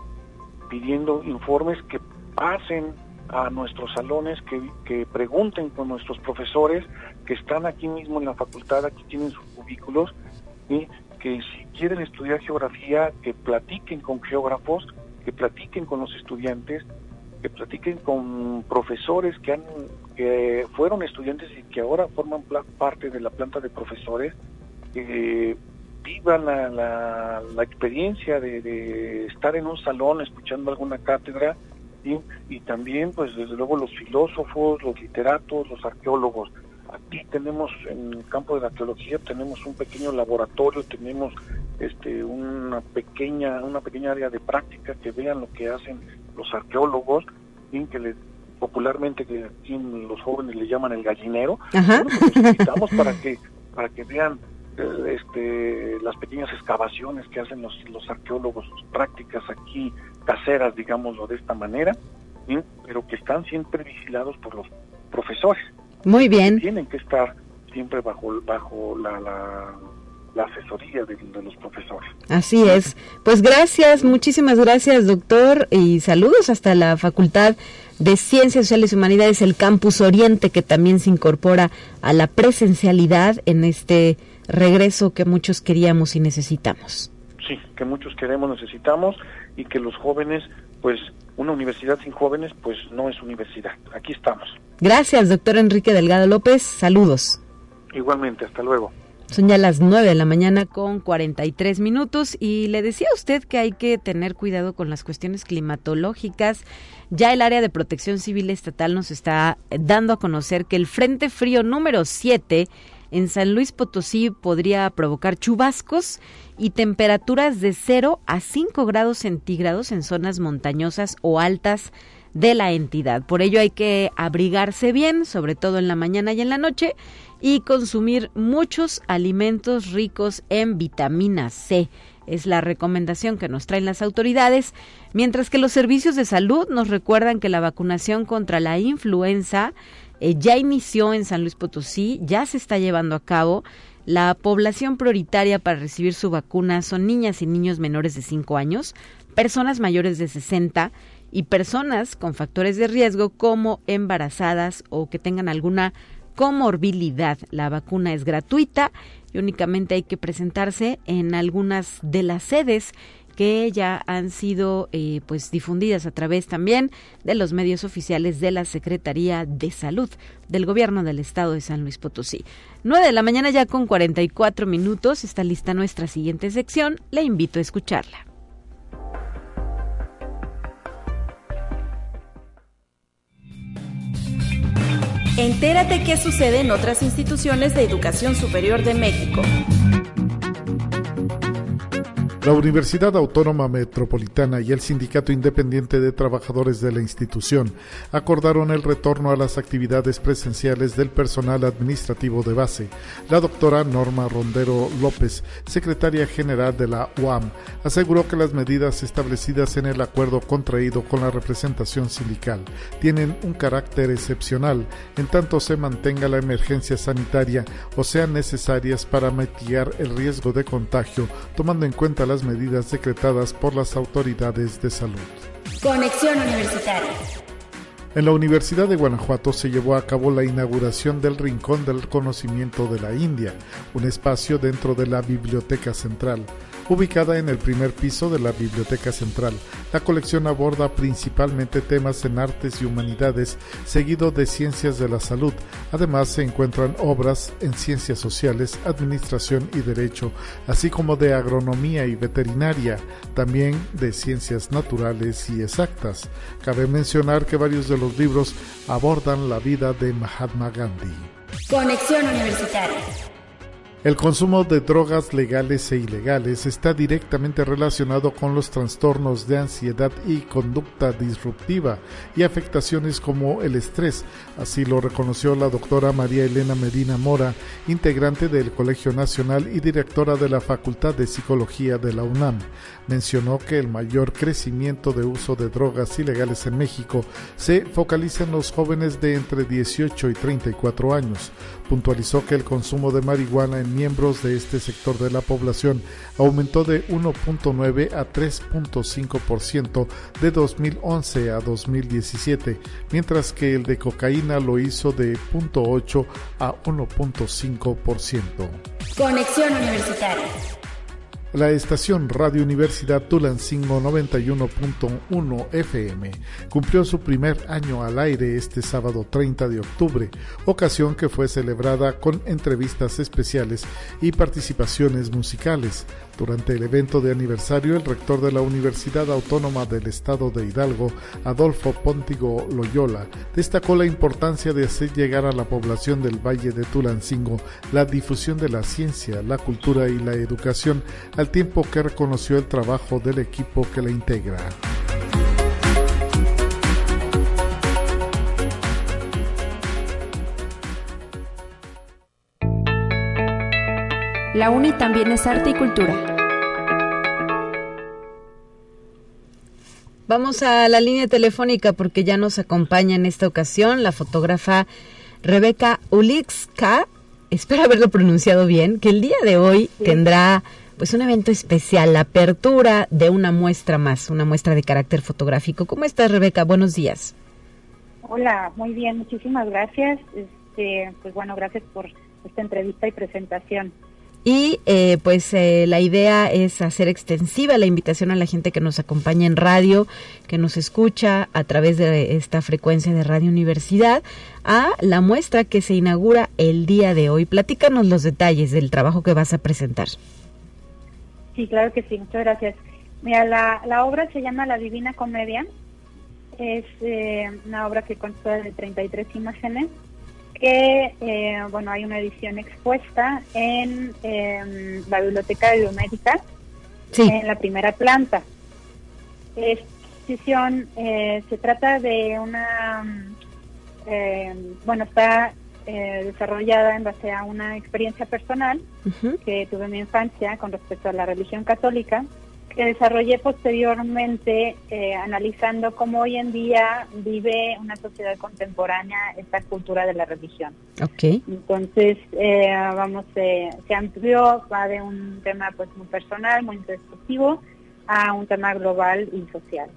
pidiendo informes que pasen a nuestros salones, que, que pregunten con nuestros profesores que están aquí mismo en la facultad, aquí tienen sus cubículos, y que si quieren estudiar geografía, que platiquen con geógrafos, que platiquen con los estudiantes, que platiquen con profesores que han que fueron estudiantes y que ahora forman parte de la planta de profesores, que vivan la, la, experiencia de, estar en un salón escuchando alguna cátedra y también pues desde luego los filósofos, los literatos, los arqueólogos. Aquí tenemos en el campo de la arqueología tenemos un pequeño laboratorio, tenemos este una pequeña una pequeña área de práctica que vean lo que hacen los arqueólogos, que le, popularmente que los jóvenes le llaman el gallinero. Pues, para que para que vean este, las pequeñas excavaciones que hacen los, los arqueólogos, sus prácticas aquí caseras, digámoslo de esta manera, pero que están siempre vigilados por los profesores. Muy bien. Tienen que estar siempre bajo, bajo la, la, asesoría de, de, los profesores. Así es. Pues gracias, muchísimas gracias, doctor, y saludos hasta la Facultad de Ciencias Sociales y Humanidades, el Campus Oriente, que también se incorpora a la presencialidad en este regreso que muchos queríamos y necesitamos. Sí, que muchos queremos, necesitamos y que los jóvenes, pues una universidad sin jóvenes, pues no es universidad. Aquí estamos. Gracias, doctor Enrique Delgado López. Saludos. Igualmente, hasta luego. Son ya las 9 de la mañana con 43 minutos y le decía a usted que hay que tener cuidado con las cuestiones climatológicas. Ya el área de protección civil estatal nos está dando a conocer que el Frente Frío número 7 en San Luis Potosí podría provocar chubascos y temperaturas de 0 a 5 grados centígrados en zonas montañosas o altas de la entidad. Por ello hay que abrigarse bien, sobre todo en la mañana y en la noche, y consumir muchos alimentos ricos en vitamina C. Es la recomendación que nos traen las autoridades, mientras que los servicios de salud nos recuerdan que la vacunación contra la influenza eh, ya inició en San Luis Potosí, ya se está llevando a cabo. La población prioritaria para recibir su vacuna son niñas y niños menores de 5 años, personas mayores de 60 y personas con factores de riesgo como embarazadas o que tengan alguna comorbilidad. La vacuna es gratuita y únicamente hay que presentarse en algunas de las sedes que ya han sido eh, pues difundidas a través también de los medios oficiales de la Secretaría de Salud del Gobierno del Estado de San Luis Potosí. 9 de la mañana ya con 44 minutos está lista nuestra siguiente sección. Le invito a escucharla. Entérate qué sucede en otras instituciones de educación superior de México. La Universidad Autónoma Metropolitana y el Sindicato Independiente de Trabajadores de la institución acordaron el retorno a las actividades presenciales del personal administrativo de base. La doctora Norma Rondero López, secretaria general de la UAM, aseguró que las medidas establecidas en el acuerdo contraído con la representación sindical tienen un carácter excepcional en tanto se mantenga la emergencia sanitaria o sean necesarias para mitigar el riesgo de contagio, tomando en cuenta las medidas decretadas por las autoridades de salud. Conexión Universitaria. En la Universidad de Guanajuato se llevó a cabo la inauguración del Rincón del Conocimiento de la India, un espacio dentro de la Biblioteca Central. Ubicada en el primer piso de la Biblioteca Central, la colección aborda principalmente temas en artes y humanidades, seguido de ciencias de la salud. Además se encuentran obras en ciencias sociales, administración y derecho, así como de agronomía y veterinaria, también de ciencias naturales y exactas. Cabe mencionar que varios de los libros abordan la vida de Mahatma Gandhi. Conexión Universitaria. El consumo de drogas legales e ilegales está directamente relacionado con los trastornos de ansiedad y conducta disruptiva y afectaciones como el estrés. Así lo reconoció la doctora María Elena Medina Mora, integrante del Colegio Nacional y directora de la Facultad de Psicología de la UNAM. Mencionó que el mayor crecimiento de uso de drogas ilegales en México se focaliza en los jóvenes de entre 18 y 34 años. Puntualizó que el consumo de marihuana en miembros de este sector de la población aumentó de 1.9 a 3.5% de 2011 a 2017, mientras que el de cocaína lo hizo de 0.8 a 1.5%. Conexión Universitaria. La estación Radio Universidad Tulancingo 91.1 FM cumplió su primer año al aire este sábado 30 de octubre, ocasión que fue celebrada con entrevistas especiales y participaciones musicales. Durante el evento de aniversario, el rector de la Universidad Autónoma del Estado de Hidalgo, Adolfo Pontigo Loyola, destacó la importancia de hacer llegar a la población del Valle de Tulancingo la difusión de la ciencia, la cultura y la educación, al tiempo que reconoció el trabajo del equipo que la integra. La UNI también es arte y cultura. Vamos a la línea telefónica porque ya nos acompaña en esta ocasión la fotógrafa Rebeca Ulixka. Espero haberlo pronunciado bien, que el día de hoy tendrá pues un evento especial, la apertura de una muestra más, una muestra de carácter fotográfico. ¿Cómo estás, Rebeca? Buenos días. Hola, muy bien, muchísimas gracias. Este, pues bueno, gracias por esta entrevista y presentación. Y eh, pues eh, la idea es hacer extensiva la invitación a la gente que nos acompaña en radio, que nos escucha a través de esta frecuencia de Radio Universidad, a la muestra que se inaugura el día de hoy. Platícanos los detalles del trabajo que vas a presentar. Sí, claro que sí, muchas gracias. Mira, la, la obra se llama La Divina Comedia. Es eh, una obra que consta de 33 imágenes que, eh, bueno, hay una edición expuesta en em, la Biblioteca Biomédica, en la primera planta. Esta exposición eh, se trata de una, em, bueno, está eh, desarrollada en base a una experiencia personal que tuve en mi infancia con respecto a la religión católica que desarrollé posteriormente eh, analizando cómo hoy en día vive una sociedad contemporánea esta cultura de la religión. Okay. Entonces, eh, vamos, se amplió, va de un tema pues muy personal, muy introspectivo, a un tema global y social.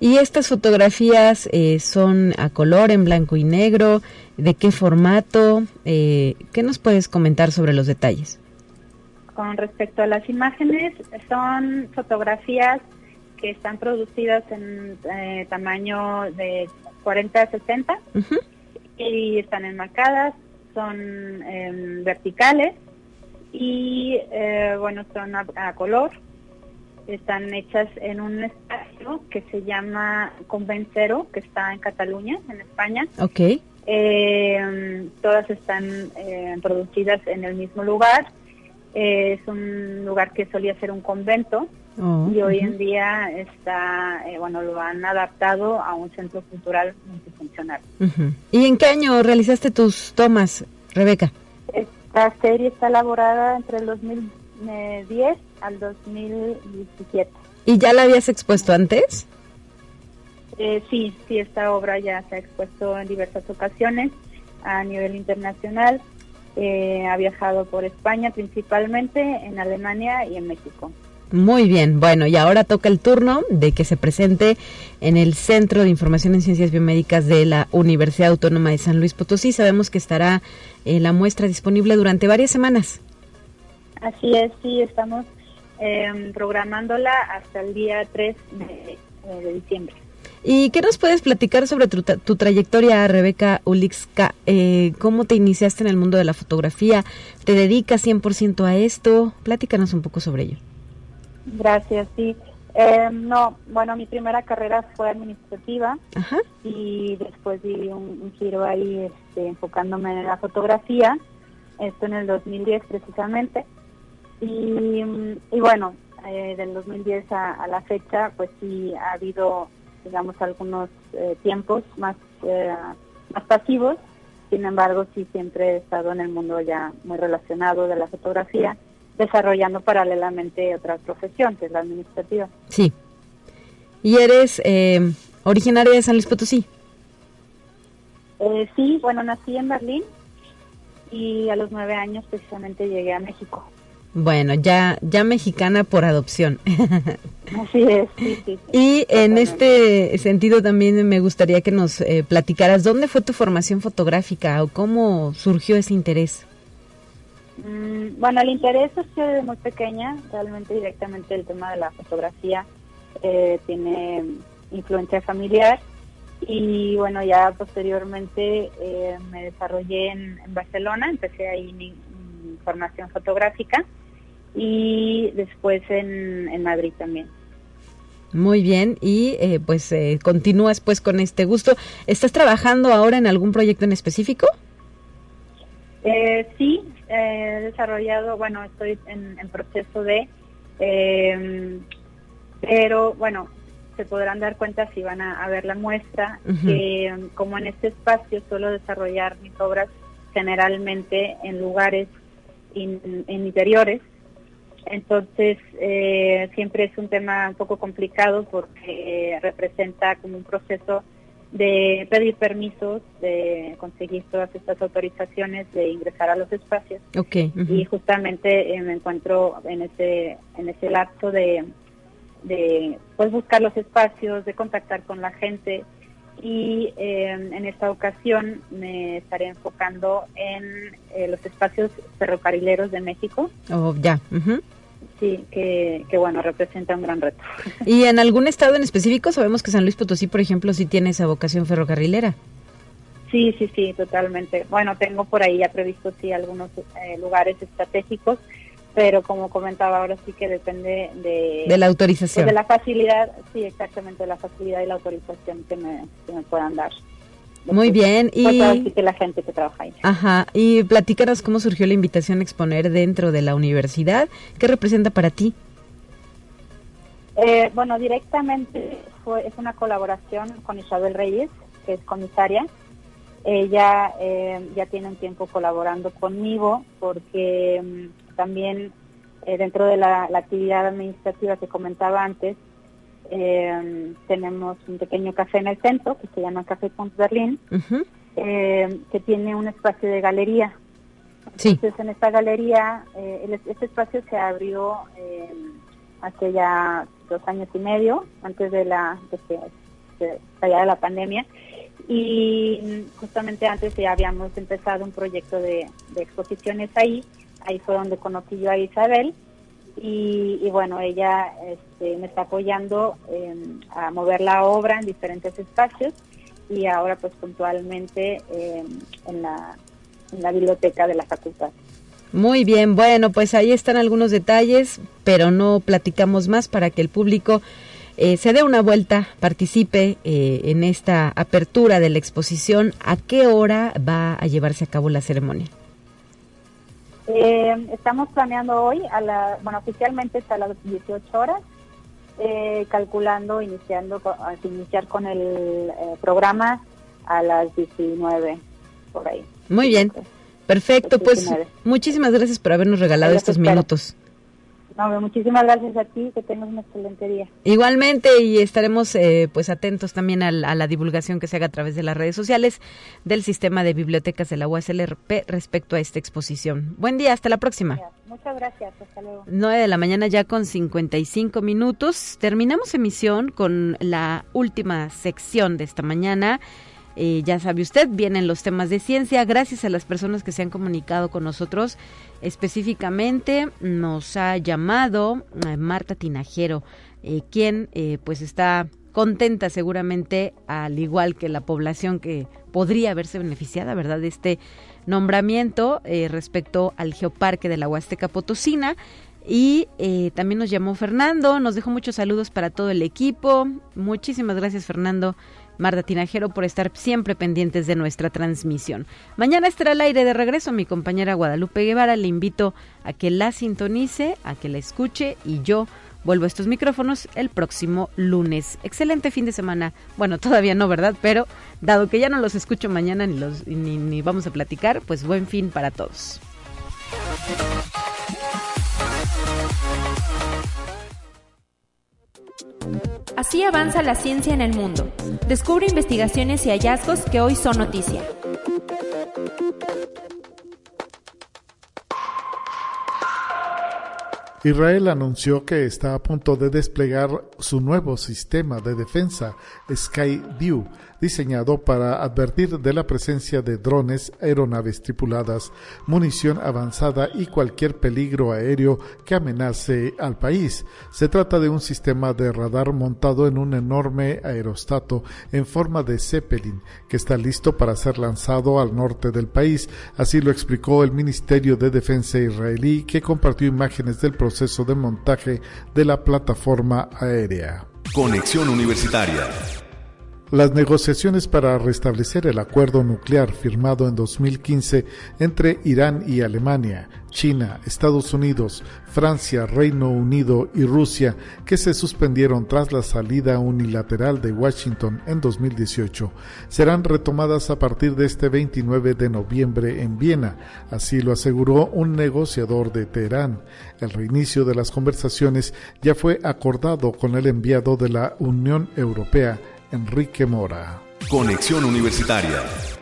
¿Y estas fotografías eh, son a color, en blanco y negro? ¿De qué formato? ¿Qué nos puedes comentar sobre los detalles? Con respecto a las imágenes, son fotografías que están producidas en eh, tamaño de 40 a 60 y están enmarcadas, son em, verticales y eh, bueno, son a, color. Están hechas en un espacio que se llama Convencero, que está en Cataluña, en España. Ok. Em, todas están eh, producidas en el mismo lugar es un lugar que solía ser un convento oh, y hoy en día está, eh, bueno, lo han adaptado a un centro cultural multifuncional. ¿Y en qué año realizaste tus tomas, Rebeca? Esta serie está elaborada entre el 2010 al 2017. ¿Y ya la habías expuesto antes? Eh, sí, sí, esta obra ya se ha expuesto en diversas ocasiones a nivel internacional eh, ha viajado por España principalmente, en Alemania y en México. Muy bien, bueno, y ahora toca el turno de que se presente en el Centro de Información en Ciencias Biomédicas de la Universidad Autónoma de San Luis Potosí. Sabemos que estará eh, la muestra disponible durante varias semanas. Así es, sí, estamos em, programándola hasta el día 3 de eh, diciembre. ¿Y qué nos puedes platicar sobre tu, trayectoria, Rebeca Ulixka? Eh, ¿Cómo te iniciaste en el mundo de la fotografía? ¿Te dedicas 100% a esto? Platícanos un poco sobre ello. Gracias, sí. Eh, no, bueno, mi primera carrera fue administrativa y después di un, giro ahí este, enfocándome en la fotografía, esto en el 2010 precisamente. Y, bueno, eh, del 2010 a, a, la fecha, pues sí ha habido digamos, algunos eh, tiempos más, eh, más pasivos. Sin embargo, sí siempre he estado en el mundo ya muy relacionado de la fotografía, desarrollando paralelamente otra profesión, que es la administrativa. Sí. ¿Y eres eh, originaria de San Luis Potosí? sí, bueno, nací en Berlín y a los nueve años precisamente llegué a México. Bueno, ya, ya mexicana por adopción. Así es, Y en este sentido también me gustaría que nos eh, platicaras dónde fue tu formación fotográfica o cómo surgió ese interés. Mm, bueno, el interés surgió desde muy pequeña, realmente directamente el tema de la fotografía eh, tiene influencia familiar y bueno, ya posteriormente eh, me desarrollé en, Barcelona, empecé ahí mi formación fotográfica y después en, en Madrid también. Muy bien, y eh, pues eh, continúas pues con este gusto. ¿Estás trabajando ahora en algún proyecto en específico? Eh, sí, he desarrollado, bueno, estoy en, proceso de, em, pero bueno, se podrán dar cuenta si van a, ver la muestra, que como en este espacio suelo desarrollar mis obras generalmente en lugares en interiores, entonces, eh, siempre es un tema un poco complicado porque representa como un proceso de pedir permisos, de conseguir todas estas autorizaciones de ingresar a los espacios. Okay. Y justamente eh, me encuentro en ese en ese lapso de, de pues buscar los espacios, de contactar con la gente y eh, en esta ocasión me estaré enfocando en eh, los espacios ferrocarrileros de México. Oh, ya. Sí, que, que, bueno, representa un gran reto. ¿Y en algún estado en específico? Sabemos que San Luis Potosí, por ejemplo, sí tiene esa vocación ferrocarrilera. Sí, sí, sí, totalmente. Bueno, tengo por ahí ya previsto sí algunos eh, lugares estratégicos pero como comentaba ahora sí que depende de, de la autorización. Pues, de la facilidad, sí, exactamente, de la facilidad y la autorización que me, que me puedan dar. Muy bien. Pues, y que la gente que trabaja ahí. Ajá. Y platícanos cómo surgió la invitación a exponer dentro de la universidad. ¿Qué representa para ti? Eh, bueno, directamente fue, es una colaboración con Isabel Reyes, que es comisaria. Ella eh, ya tiene un tiempo colaborando conmigo porque mm, también eh, dentro de la, actividad administrativa que comentaba antes, eh, tenemos un pequeño café en el centro que se llama Café Pont Berlín, eh, que tiene un espacio de galería. Entonces, en esta galería, este espacio se abrió hace ya dos años y medio, antes de la de que se la pandemia, y justamente antes ya habíamos empezado un proyecto de exposiciones ahí ahí fue donde conocí yo a Isabel y, bueno, ella este, me está apoyando a mover la obra en diferentes espacios y ahora pues puntualmente en, la, en la biblioteca de la facultad. Muy bien, bueno, pues ahí están algunos detalles, pero no platicamos más para que el público eh, se dé una vuelta, participe eh, en esta apertura de la exposición. ¿A qué hora va a llevarse a cabo la ceremonia? Eh, estamos planeando hoy, a la, bueno, oficialmente hasta las 18 horas, eh, calculando, iniciando, iniciar con el eh, programa a las 19, por ahí. Muy bien, perfecto, pues muchísimas gracias por habernos regalado estos minutos. No, muchísimas gracias a ti, que tengas un excelente día. Igualmente, y estaremos eh, pues atentos también a, la divulgación que se haga a través de las redes sociales del sistema de bibliotecas de la USLRP respecto a esta exposición. Buen día, hasta la próxima. Muchas gracias, hasta luego. 9 de la mañana ya con 55 minutos. Terminamos emisión con la última sección de esta mañana. Eh, ya sabe usted, vienen los temas de ciencia. Gracias a las personas que se han comunicado con nosotros. Específicamente nos ha llamado eh, Marta Tinajero, eh, quien pues está contenta seguramente, al igual que la población que podría haberse beneficiada, ¿verdad?, de este nombramiento respecto al Geoparque de la Huasteca Potosina. Y también nos llamó Fernando, nos dejó muchos saludos para todo el equipo. Muchísimas gracias, Fernando Marta Tinajero, por estar siempre pendientes de nuestra transmisión. Mañana estará al aire de regreso mi compañera Guadalupe Guevara. Le invito a que la sintonice, a que la escuche y yo vuelvo a estos micrófonos el próximo lunes. Excelente fin de semana. Bueno, todavía no, ¿verdad? Pero dado que ya no los escucho mañana ni, los, ni, ni vamos a platicar, pues buen fin para todos. Así avanza la ciencia en el mundo. Descubre investigaciones y hallazgos que hoy son noticia. Israel anunció que está a punto de desplegar su nuevo sistema de defensa, Skyview, diseñado para advertir de la presencia de drones, aeronaves tripuladas, munición avanzada y cualquier peligro aéreo que amenace al país. Se trata de un sistema de radar montado en un enorme aerostato en forma de Zeppelin que está listo para ser lanzado al norte del país. Así lo explicó el Ministerio de Defensa israelí que compartió imágenes del proceso de montaje de la plataforma aérea. Conexión Universitaria. Las negociaciones para restablecer el acuerdo nuclear firmado en 2015 entre Irán y Alemania, China, Estados Unidos, Francia, Reino Unido y Rusia, que se suspendieron tras la salida unilateral de Washington en 2018, serán retomadas a partir de este 29 de noviembre en Viena. Así lo aseguró un negociador de Teherán. El reinicio de las conversaciones ya fue acordado con el enviado de la Unión Europea, Enrique Mora. Conexión Universitaria.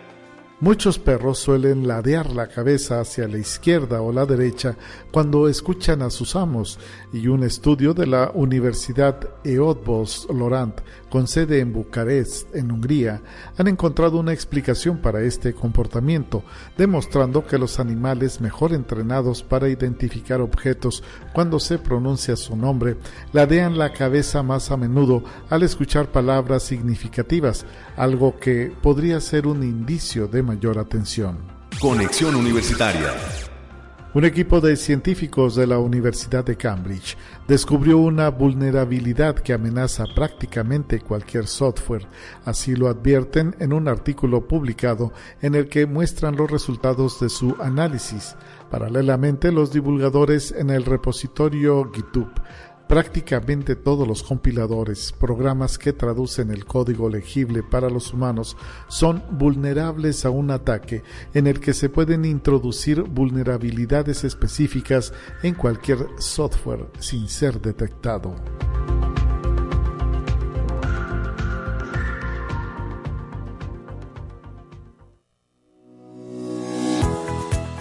Muchos perros suelen ladear la cabeza hacia la izquierda o la derecha cuando escuchan a sus amos y un estudio de la Universidad Eötvös Lorant con sede en Bucarest, en Hungría, han encontrado una explicación para este comportamiento, demostrando que los animales mejor entrenados para identificar objetos cuando se pronuncia su nombre ladean la cabeza más a menudo al escuchar palabras significativas, algo que podría ser un indicio de mayor atención. Conexión Universitaria. Un equipo de científicos de la Universidad de Cambridge descubrió una vulnerabilidad que amenaza prácticamente cualquier software. Así lo advierten en un artículo publicado en el que muestran los resultados de su análisis. Paralelamente, los divulgadores en el repositorio GitHub Prácticamente todos los compiladores, programas que traducen el código legible para los humanos, son vulnerables a un ataque en el que se pueden introducir vulnerabilidades específicas en cualquier software sin ser detectado.